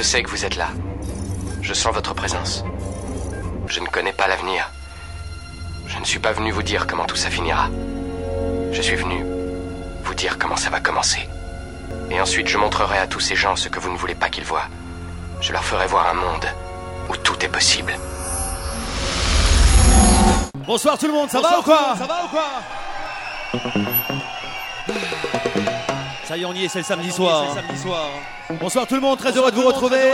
Je sais que vous êtes là. Je sens votre présence. Je ne connais pas l'avenir. Je ne suis pas venu vous dire comment tout ça finira. Je suis venu vous dire comment ça va commencer. Et ensuite, je montrerai à tous ces gens ce que vous ne voulez pas qu'ils voient. Je leur ferai voir un monde où tout est possible. Bonsoir tout le monde, ça va ou quoi Ça va ou quoi Ça y est, on y est, c'est le samedi soir. Bonsoir tout le monde, très heureux de vous retrouver.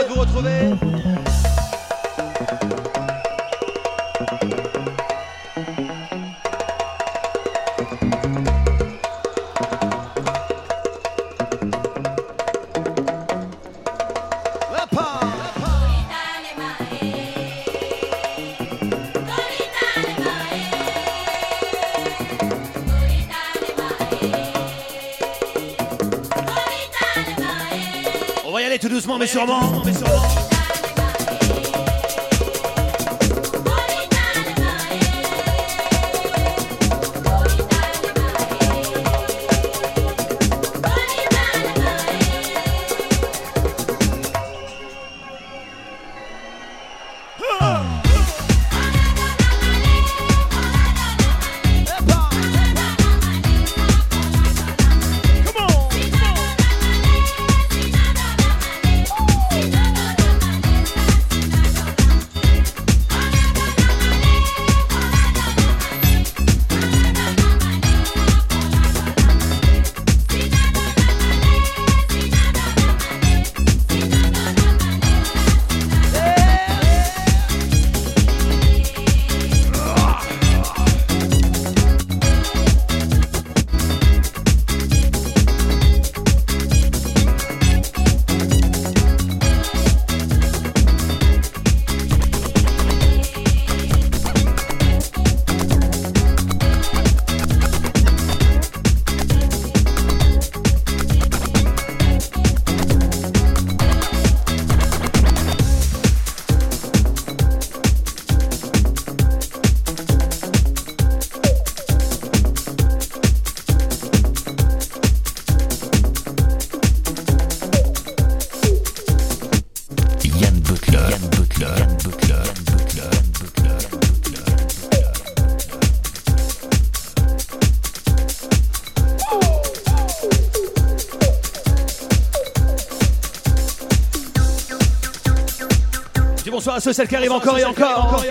sûrement, mais sûrement. À ceux, celles qui arrivent encore et encore.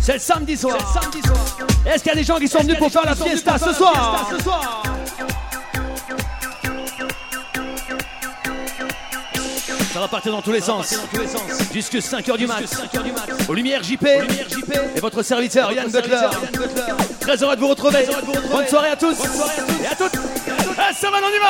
C'est le samedi soir. Est-ce qu'il y a des gens qui sont venus pour faire la fiesta ce soir Ça va partir dans tous les sens. Jusque 5h du mat. Aux lumières JP. Et votre serviteur Yann Butler. Très heureux de vous retrouver. Bonne soirée à tous. Et à toutes. Ah, ça va, on y va.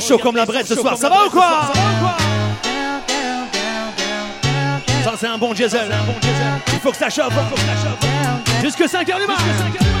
Chauds comme la brette ce soir, ça va ou quoi Ça c'est un bon diesel. Il faut que ça chope. Jusque 5h du matin.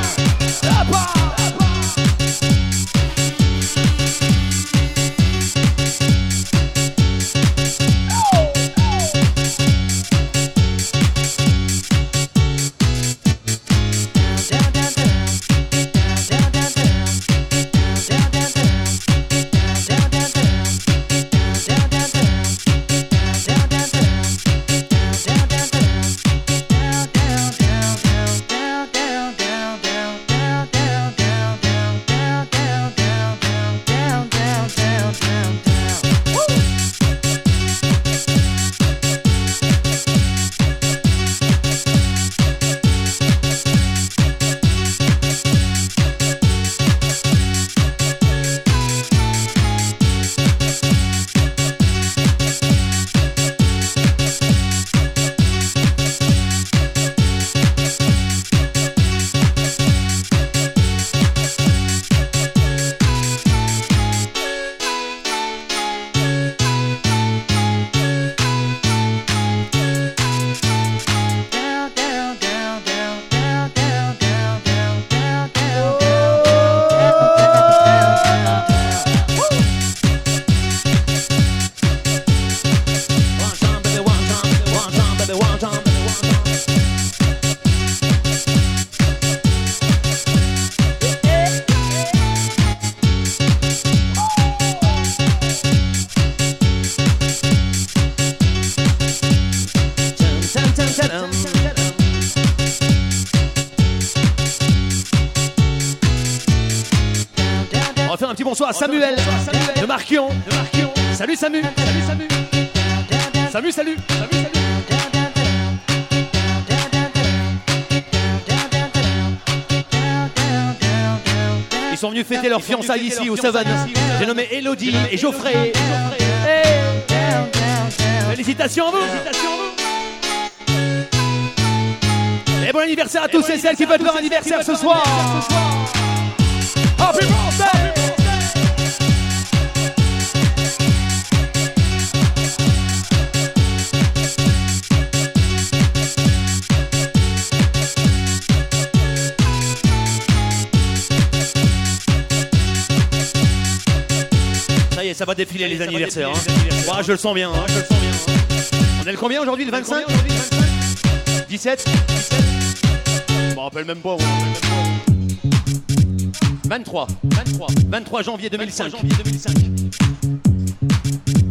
Fêter leur fiançailles ici au Savane. J'ai nommé Elodie et Geoffrey. Félicitations à vous. Et bon anniversaire à tous et celles qui fêtent leur anniversaire ce soir. Va défiler les anniversaires. hein. Ouais, je le sens bien. hein, je le sens bien, hein. On est le combien aujourd'hui Le 25 17 Je me rappelle même pas. moi, je me rappelle même pas. 23. 23. 23 janvier 2005. 2005.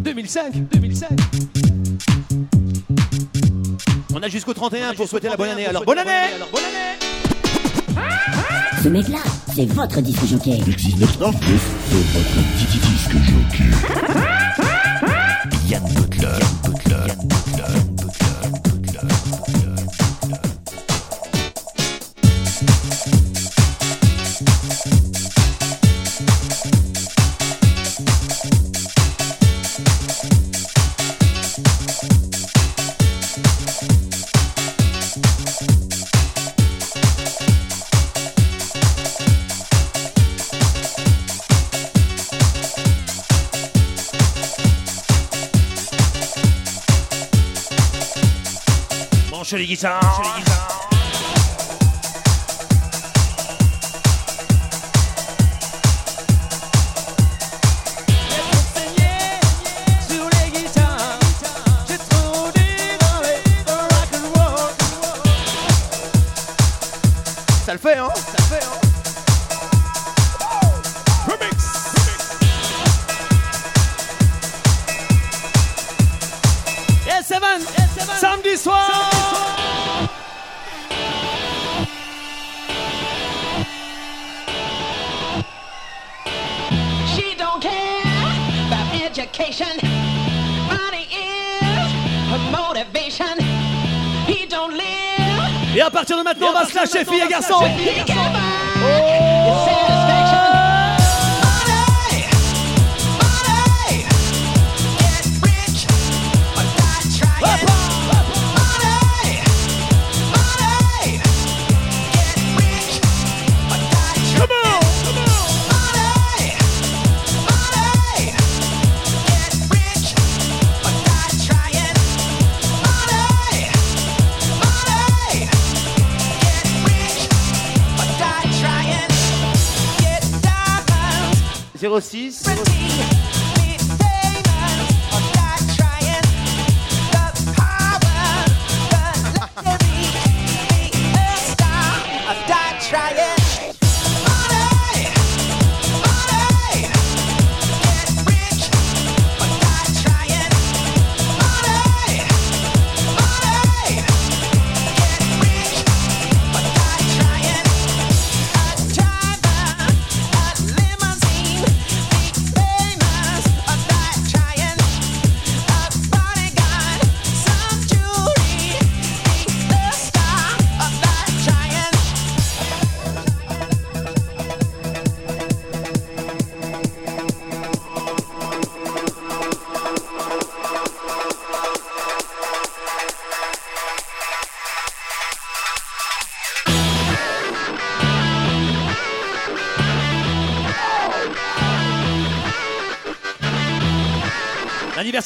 2005. 2005. On a jusqu'au 31 pour souhaiter la bonne année. Alors bonne année. Alors bonne année. Ce mec-là, c'est votre disque jockey. Existe maintenant plus, c'est votre Disque Jockey. 这里一张一张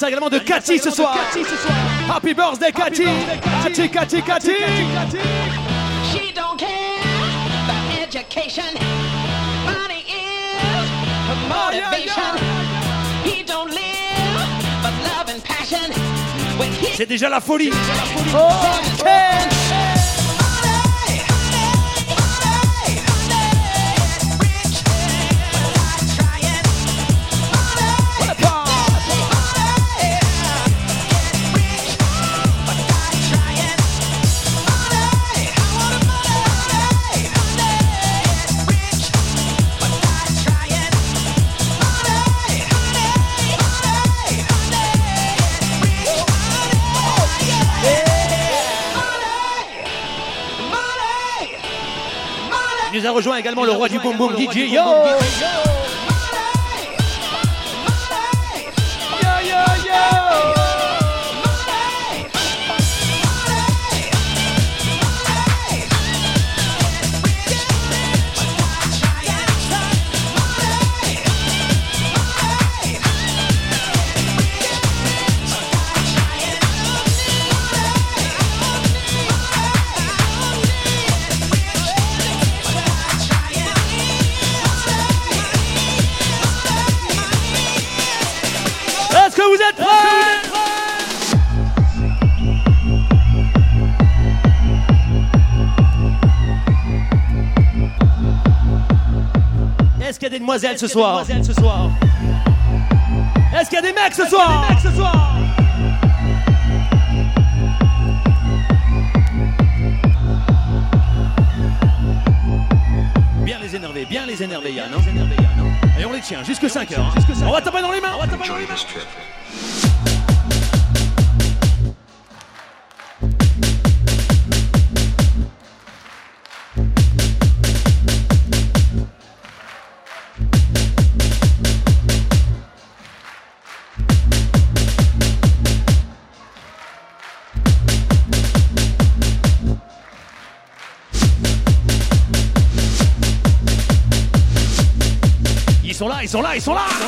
L'anniversaire également de Cathy ce soir. Happy birthday Cathy. Cathy, Cathy, Cathy. She don't care about education. Money is her motivation. He don't live but love and passion. C'est déjà la folie. Rejoint également le roi du boom boom DJ Yo. Demoiselles ce soir Est-ce qu'il y a des mecs ce soir Bien les énerver, bien les énerver Yann. hein. Et on les tient jusque 5 heures. hein. On va taper dans les mains. 手啦，手啦。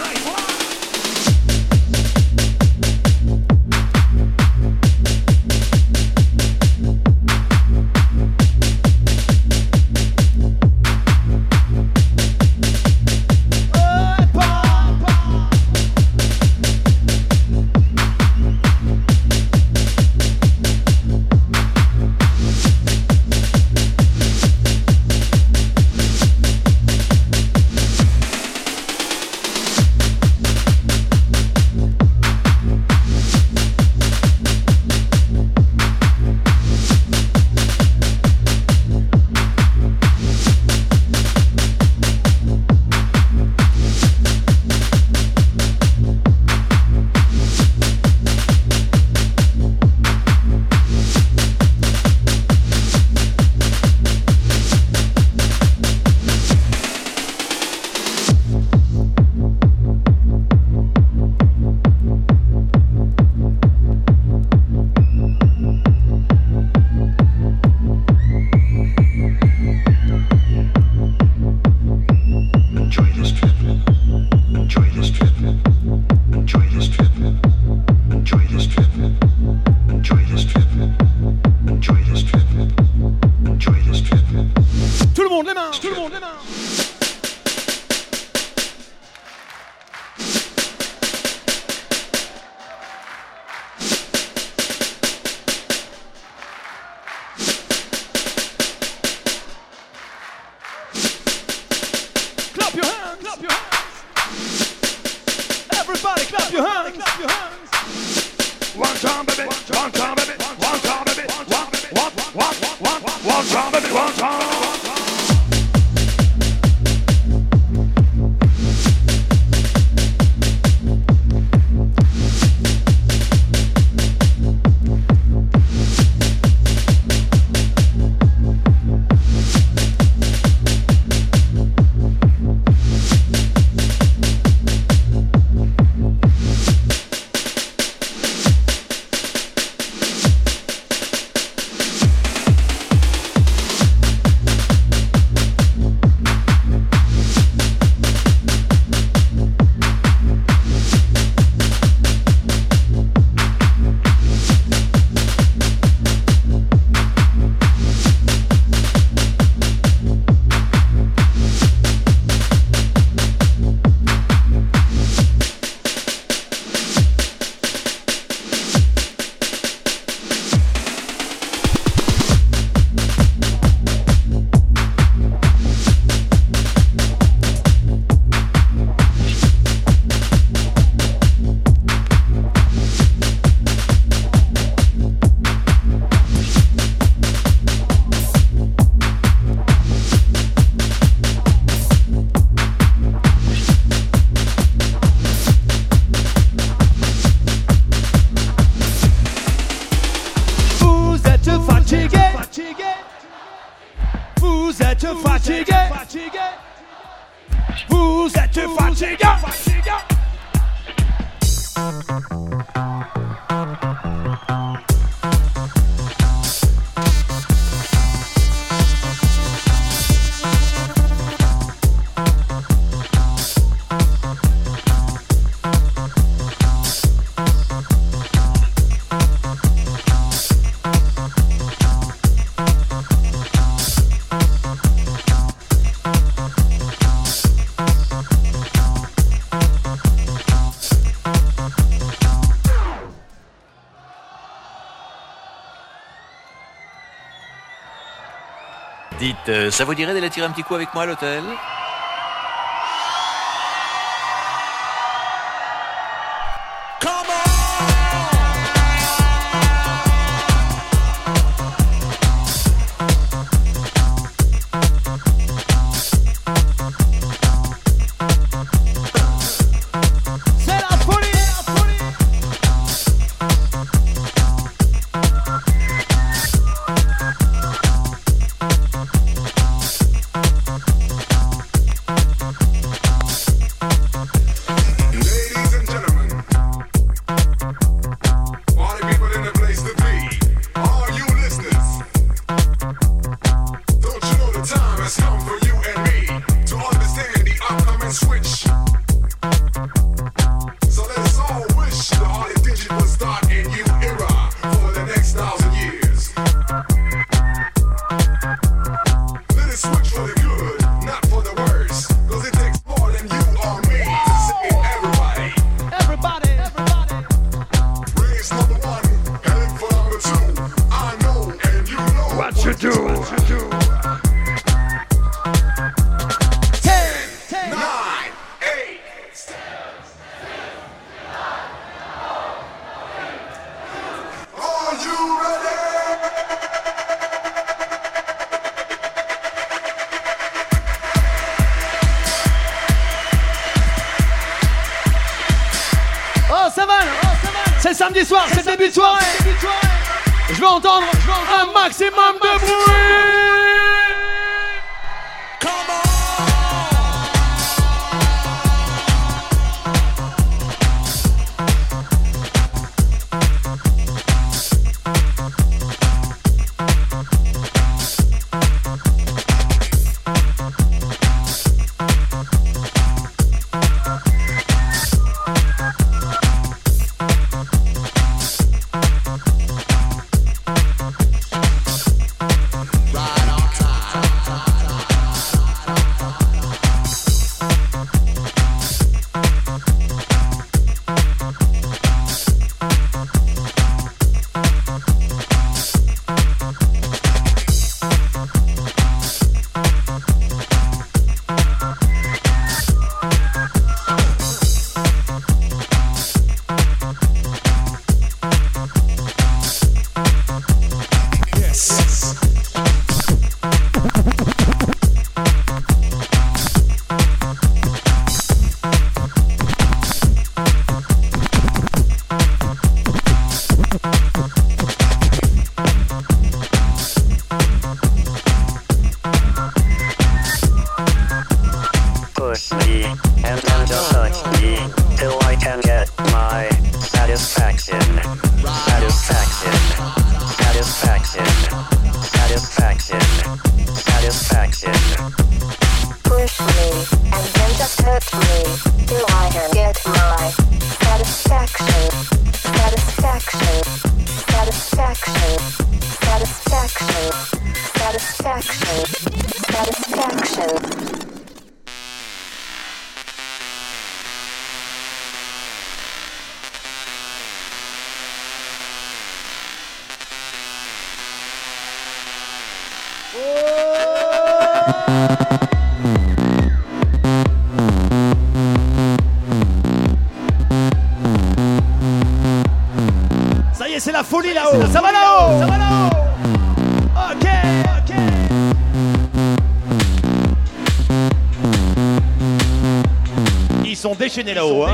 Euh, ça vous dirait d'aller tirer un petit coup avec moi à l'hôtel? déchaîner là-haut. Hein.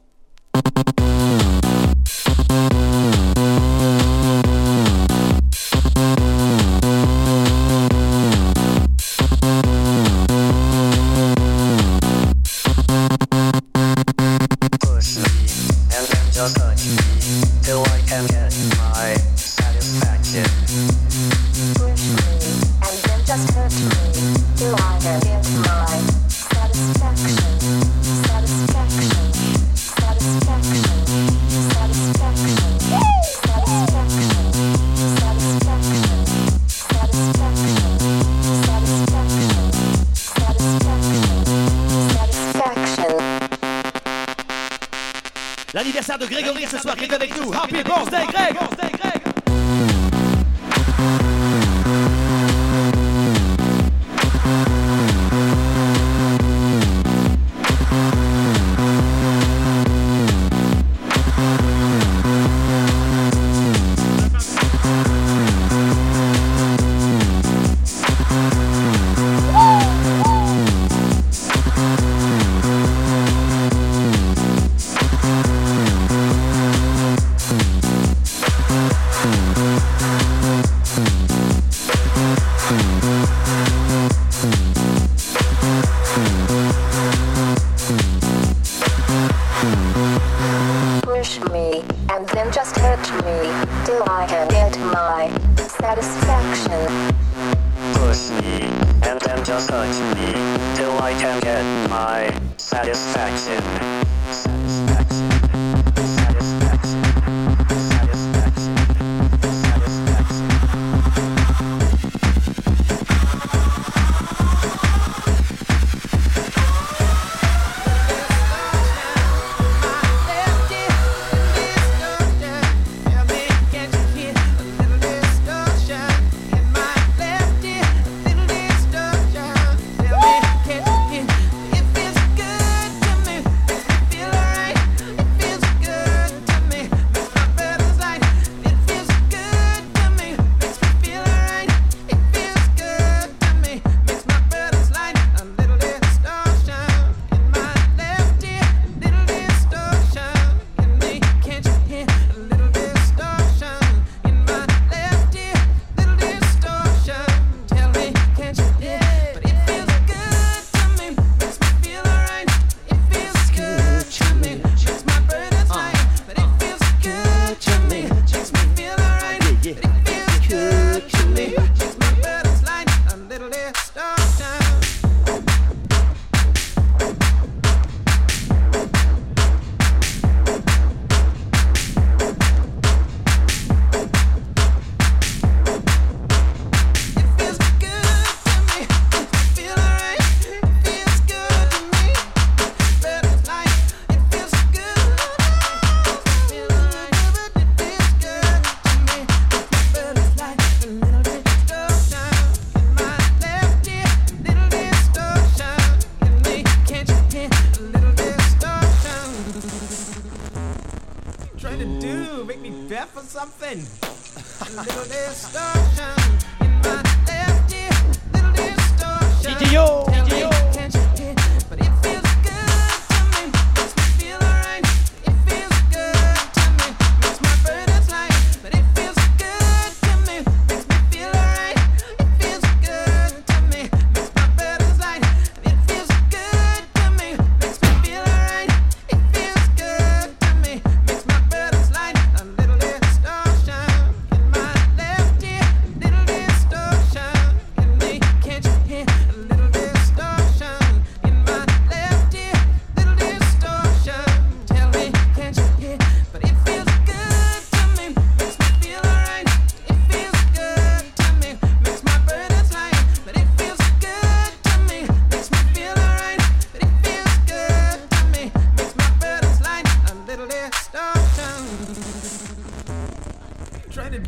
l'anniversaire de Grégory ce soir qui est avec nous. Happy birthday, Greg!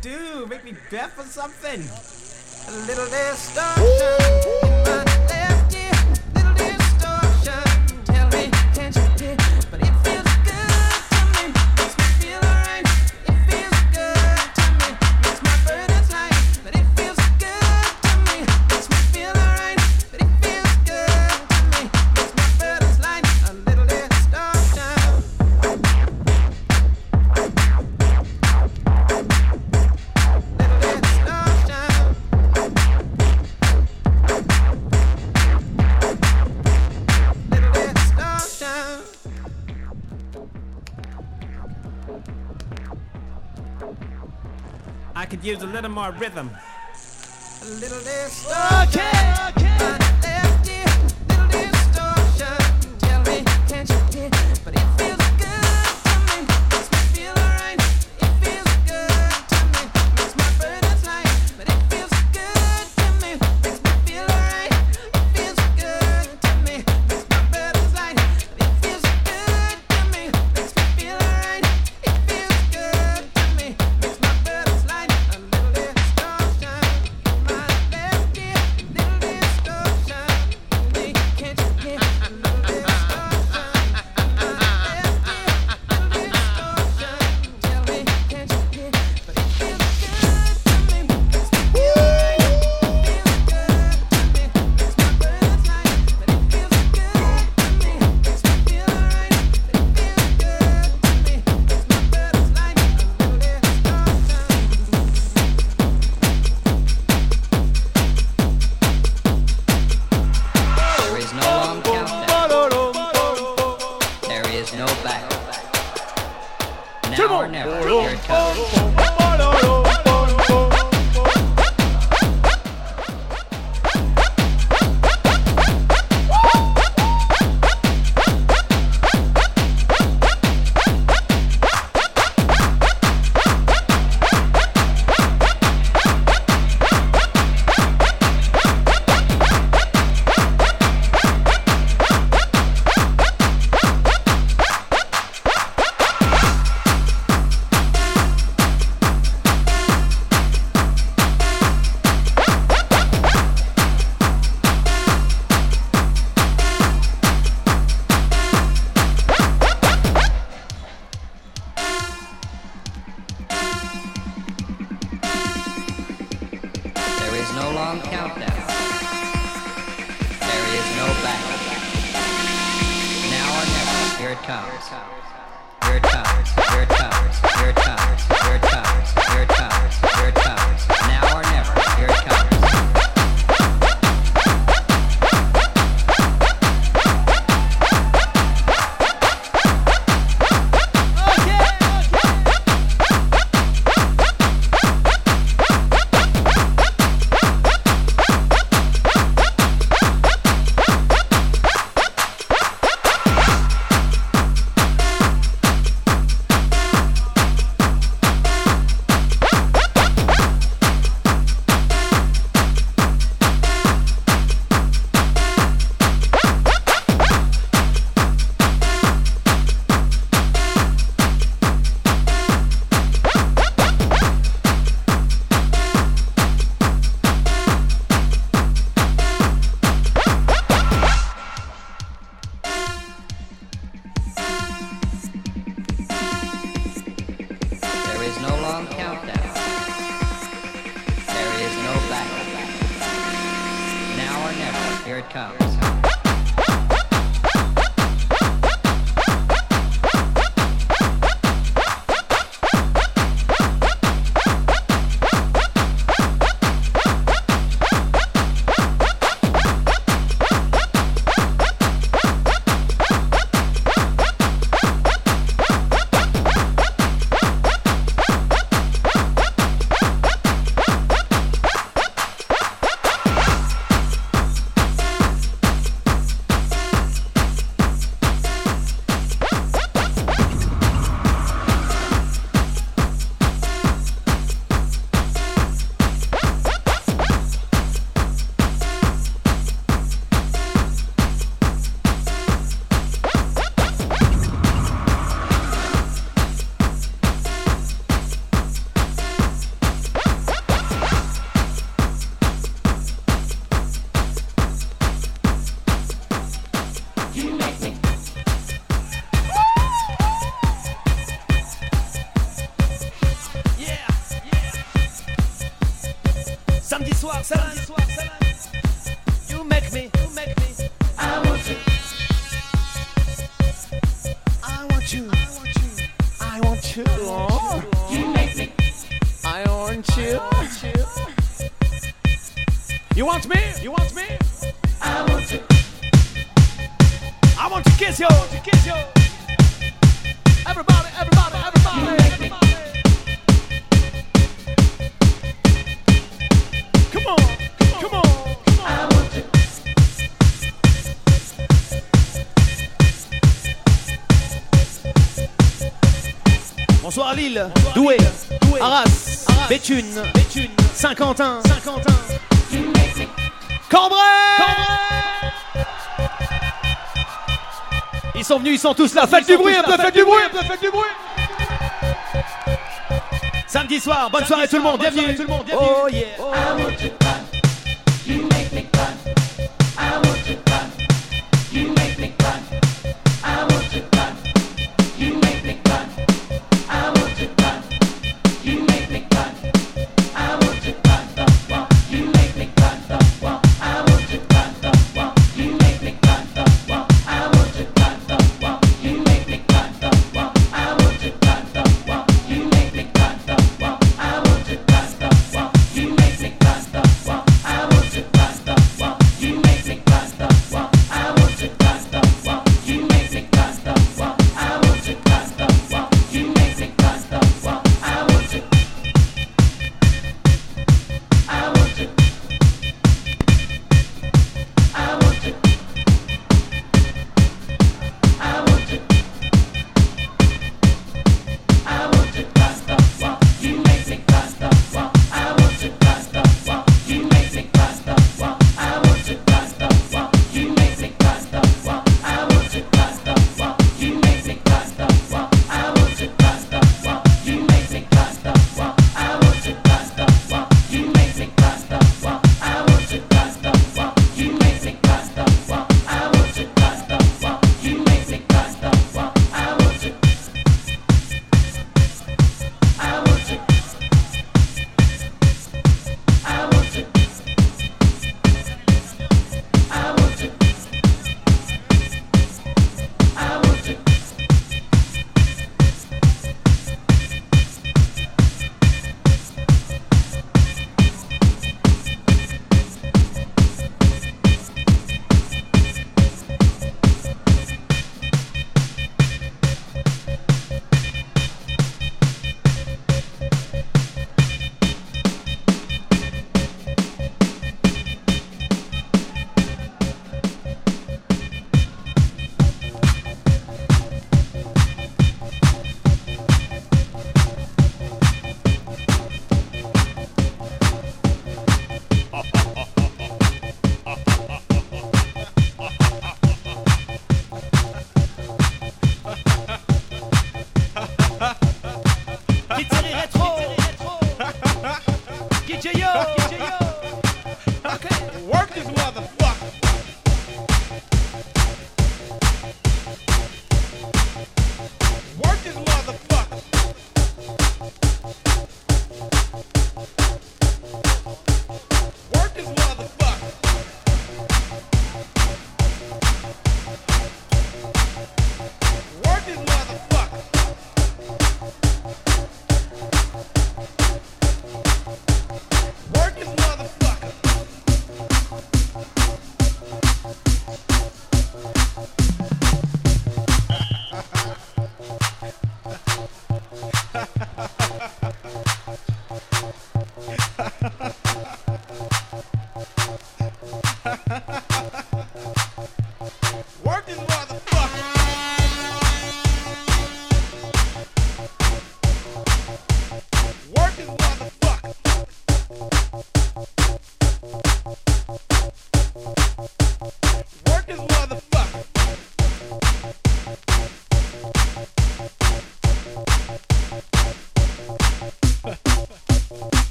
do? Make me deaf or something? A little less of my rhythm. Douarlil, Douai, Arras, Béthune, Saint-Quentin, Cambrai. Ils sont venus, ils sont tous là, faites du bruit, un peu, faites du bruit, un peu, faites du bruit. Samedi soir, bonne soirée tout le monde, bienvenue. Oh yeah. Oh,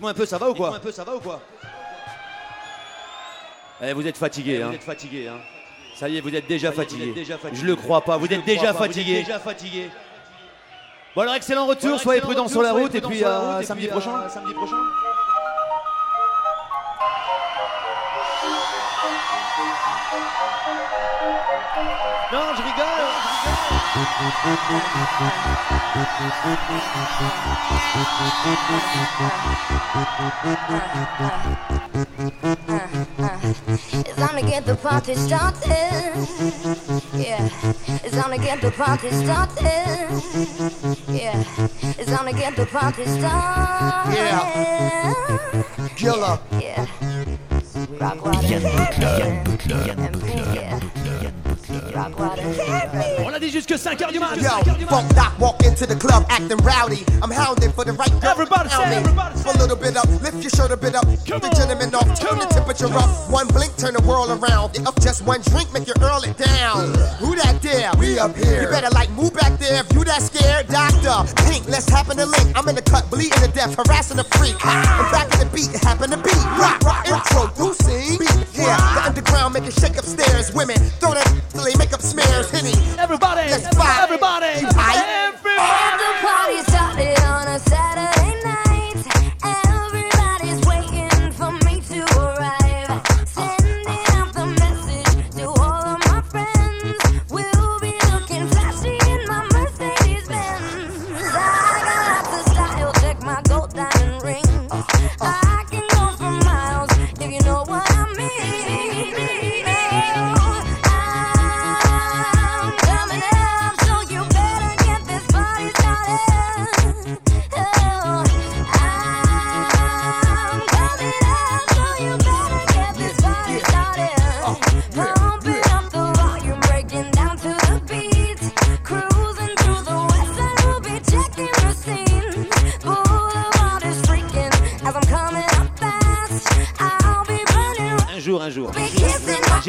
Dites-moi un peu, ça va ou quoi un peu, ça va ou quoi Eh, vous êtes fatigué, hein. Vous êtes fatigué, hein. Ça y est, vous êtes déjà fatigué. Je le crois pas, vous êtes déjà fatigué. Bon alors excellent retour, soyez prudents sur la route et puis à samedi prochain. Samedi prochain. Non, je It's time to get the party started. Yeah, it's time to get the party started. Yeah, it's time to get the party started. Yeah. Killer. Yeah. Rock. Rock water. On l'a dit jusque 5h du mat. Yo, funk doc walk into the club acting rowdy. I'm hounded for the right girl. Everybody to pound say, me. everybody a little bit up, lift your shirt a bit up. Keep the gentleman off, turn the temperature up. One blink, turn the world around. Get Up just one drink, make you earl it down. Who that there? We up here. You better like move back there if you that scared. Doctor, pink, let's happen to link. I'm in the cut, bleeding to death, harassing the freak. I'm back in the beat, it happen to be. Rock, rock, introducing. Yeah, the underground make it shake upstairs. Women throw that till they make up smears. Henny. Everybody, let's fight. everybody, And the party started on a Saturday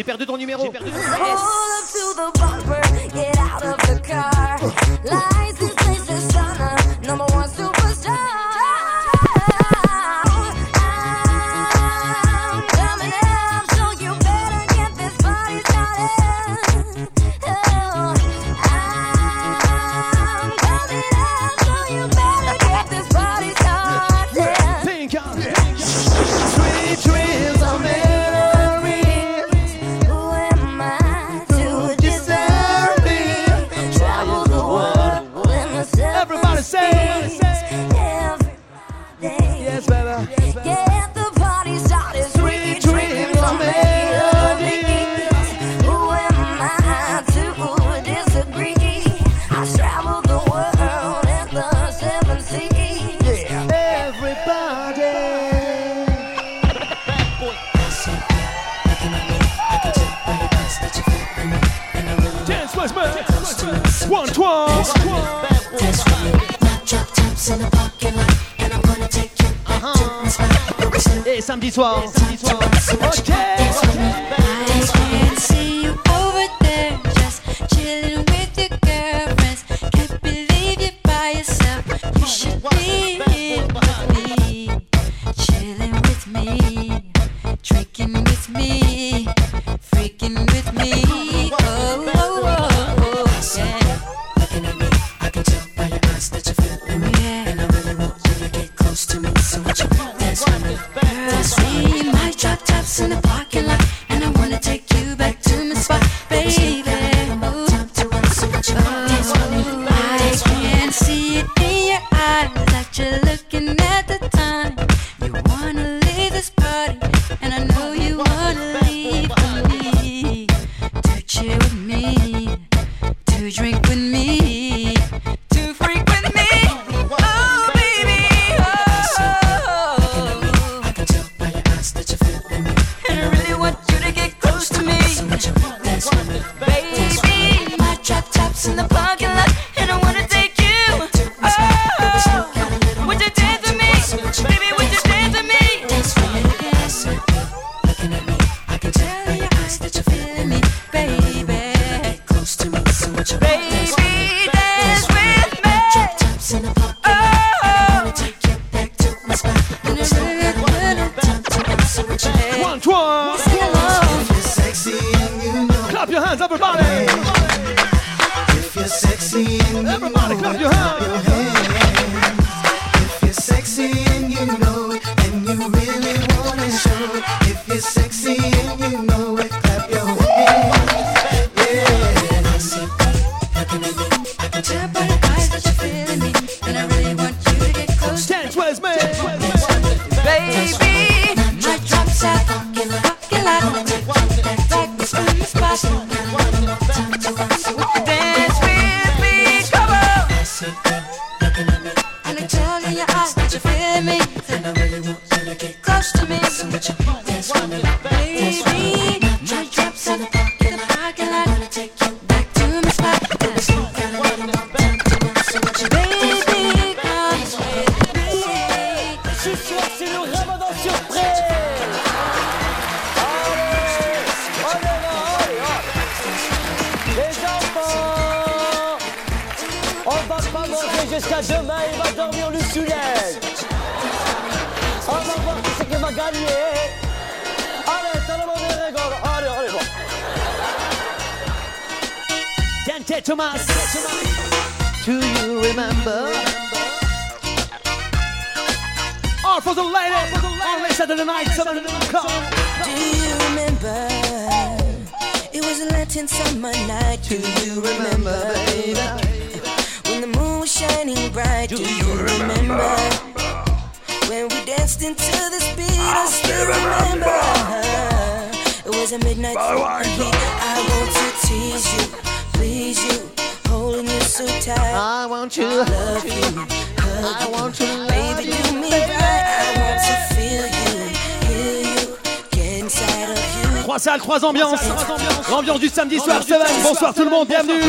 J'ai perdu ton numéro. J'ai perdu ton numéro. croise ambiance. L'ambiance du samedi soir, Seven. Bonsoir tout le monde, bienvenue.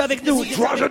Avec nous. Tragedy.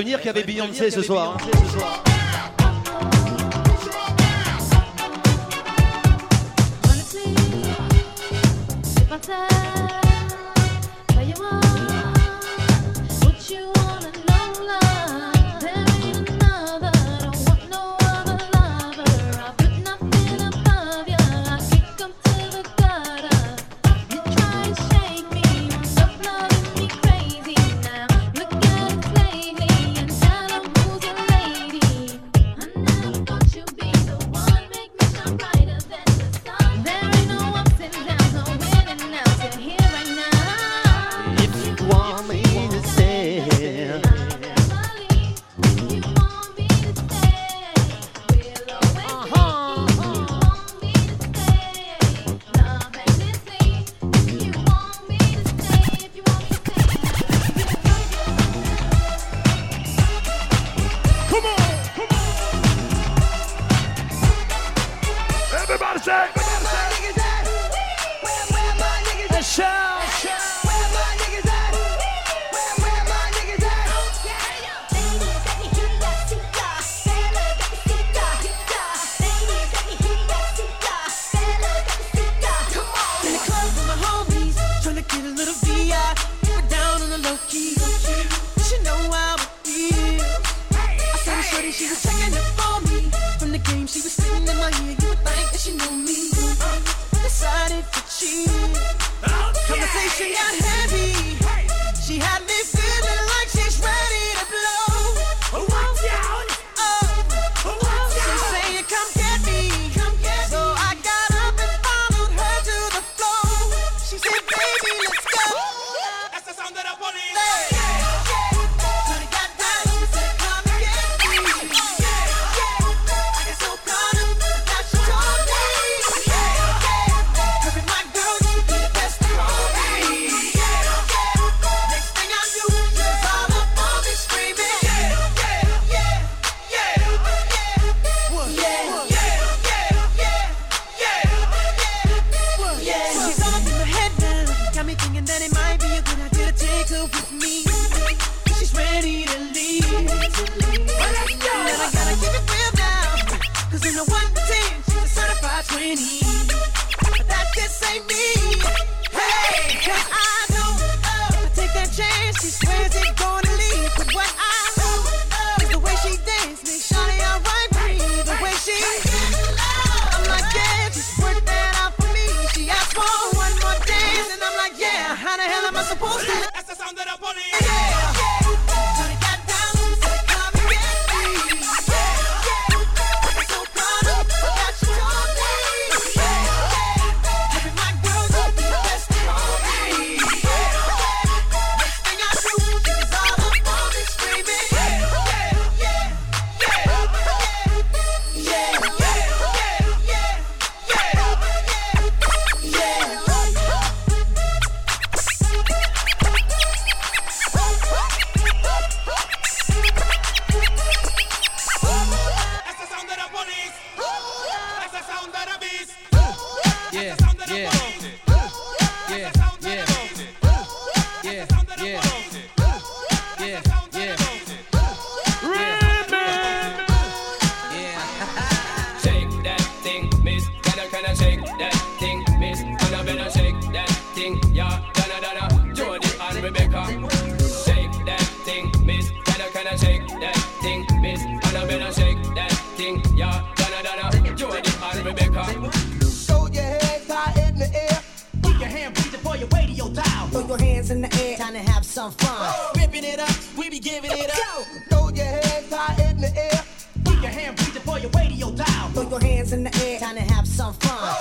prévenir qu'il y avait Beyoncé. Hein. Beyoncé ce soir. I'm fine.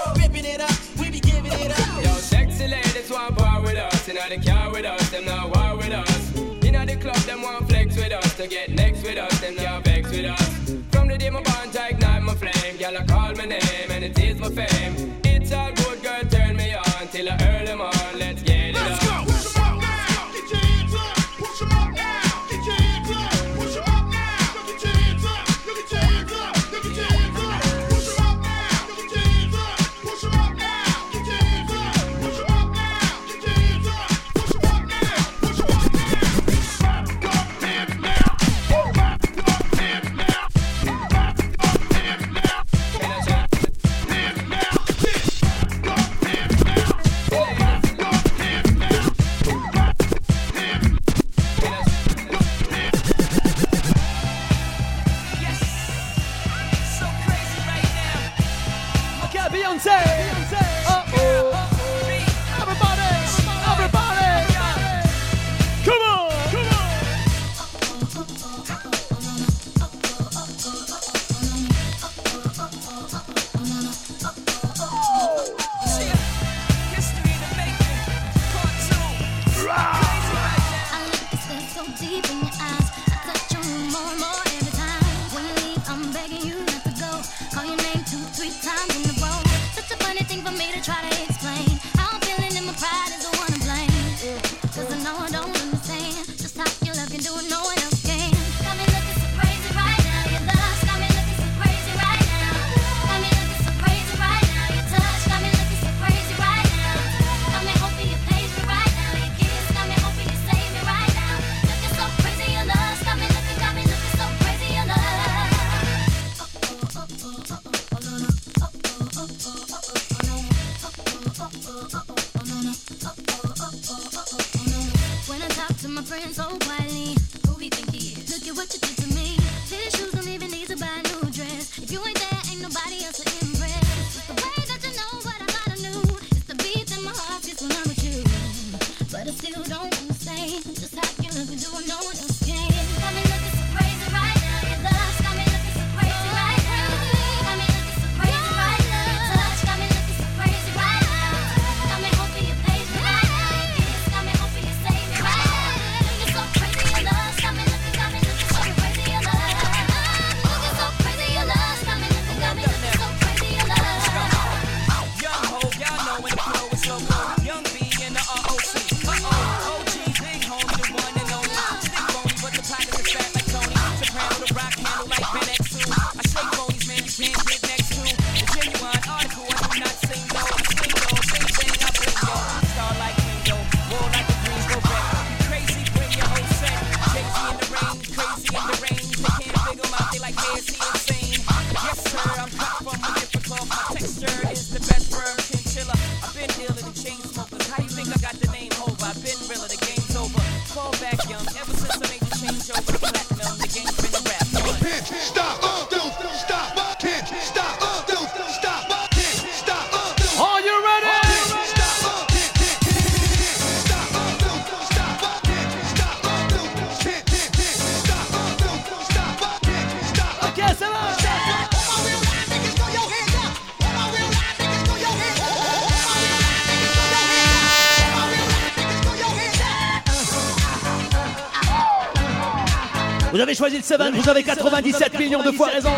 Vous avez 97 millions de fois raison.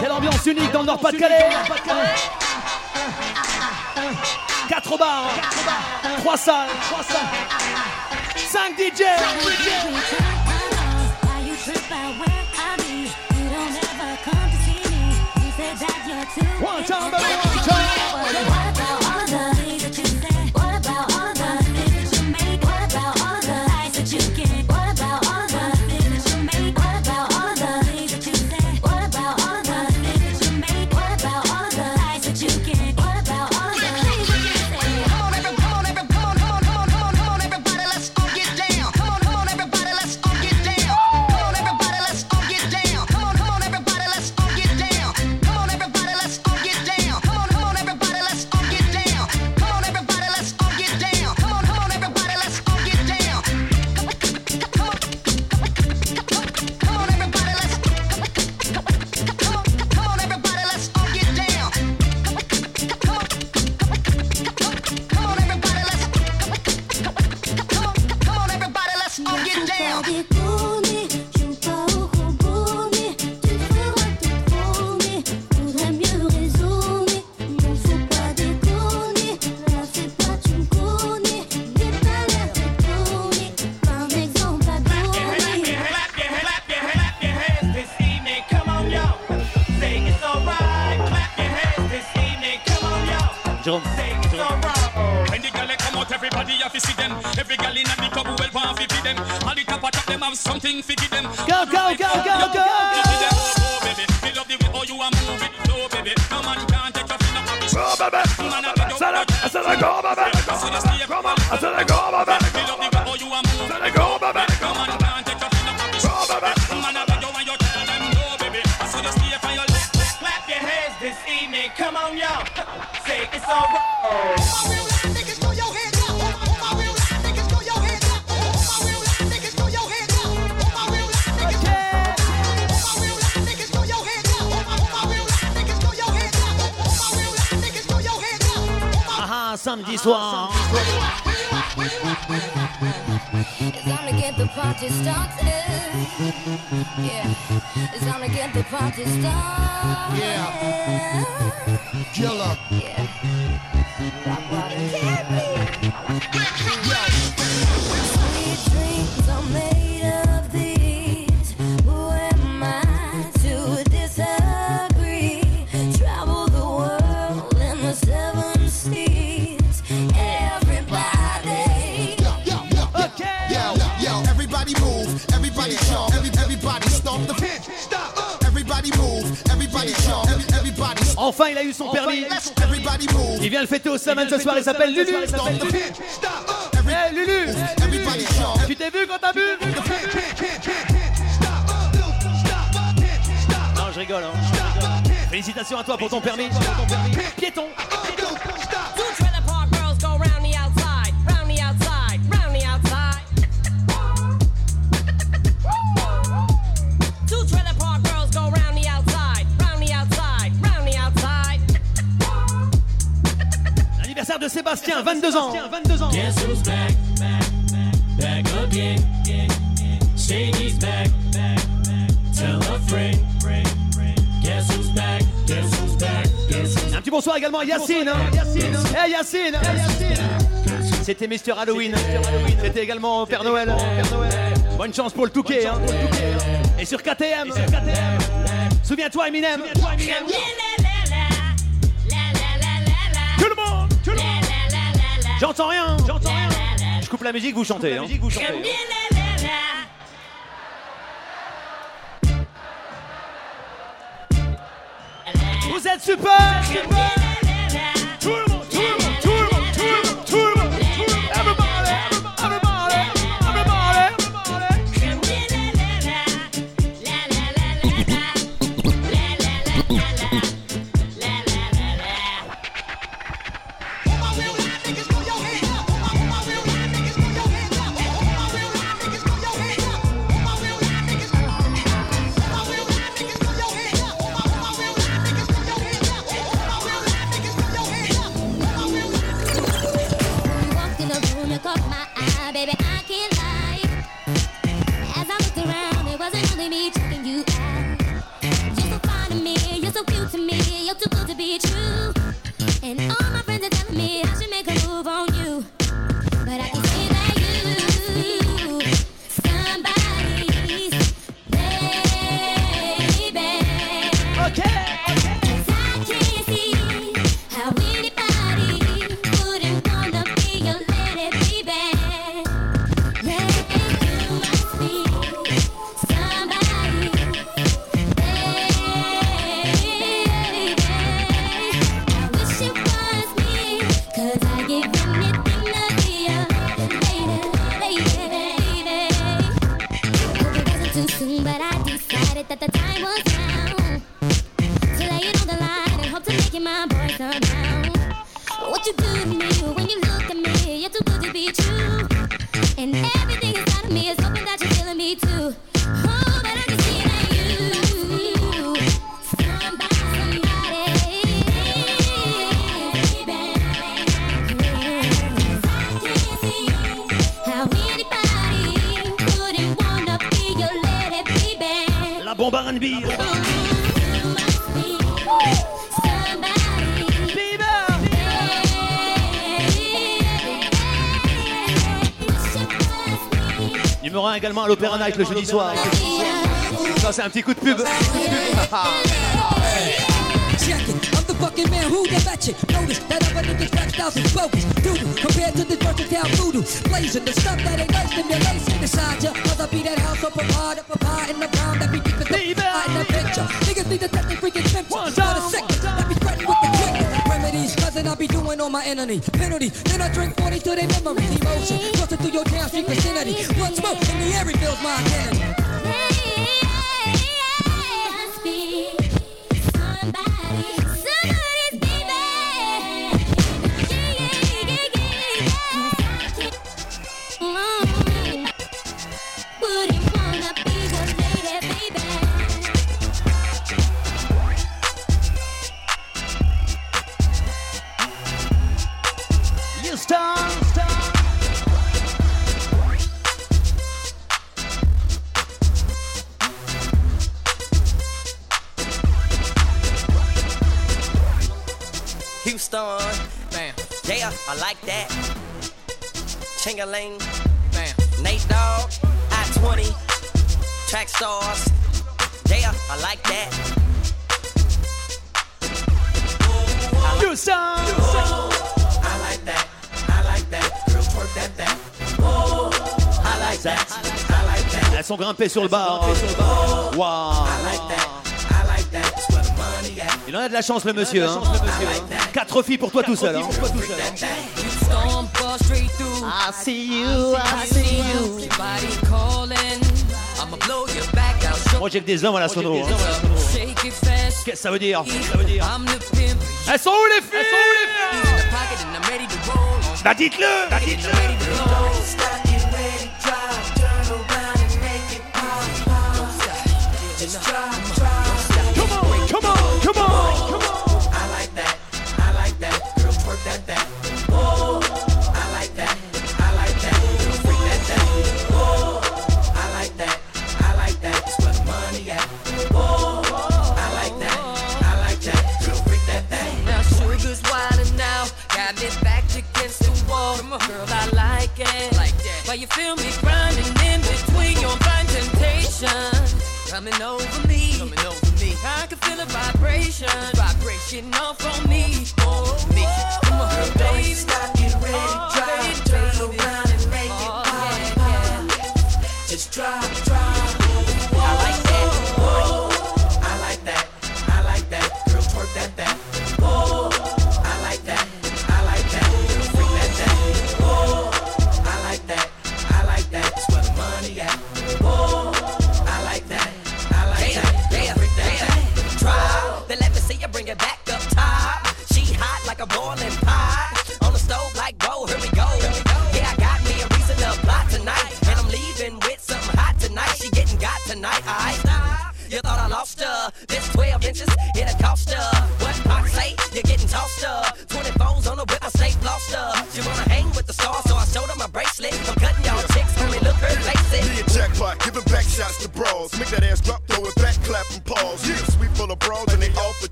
C'est l'ambiance unique dans le Nord-Pas-de-Calais. 4 bars, 3 salles, 5 DJ. One time. Lulu, Sébastien, 22 ans. 22 ans. Guess who's back? Back, back again. Shady's back. Tell a friend. Guess who's back? Guess who's back? Guess who's Un petit bonsoir également à Yacine. hein. Hey Yacine. C'était Mister Halloween. C'était également Père Noël. Bonne chance pour le Touquet. hein. Et sur KTM. Souviens-toi Eminem. Tout J'entends rien. J'entends rien. Je coupe la musique, vous chantez. hein. Vous êtes super. Également à l'Opéra Night le jeudi soir. Ça c'est un petit coup de pub. Fucking man who the. Notice that other niggas is bogus. Doodoo, compared to this versatile voodoo. Blazing the stuff that ain't nice, stimulation inside ya. Mother be that house provide in the ground that be deep as the in the picture. Niggas need to touch they freaking doing on my enemy. Penalty, then I drink 40 to their memories. Emotion, crossing through your town street vicinity. Blood smoke in the air reveals my identity. grimper sur le bar. Il en a de la chance le monsieur. Hein. hein. Quatre filles pour toi tout seul. Hein. Moi j'ai que des hommes à la sono. Hein. Qu'est-ce que ça veut dire? Elles sont où les filles? Elles sont où les filles? Bah dites-le, bah dites-le.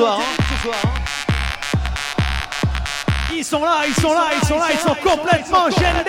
Hein. Ils sont là, ils sont là, ils sont là, ils sont, complètement, complètement gênés.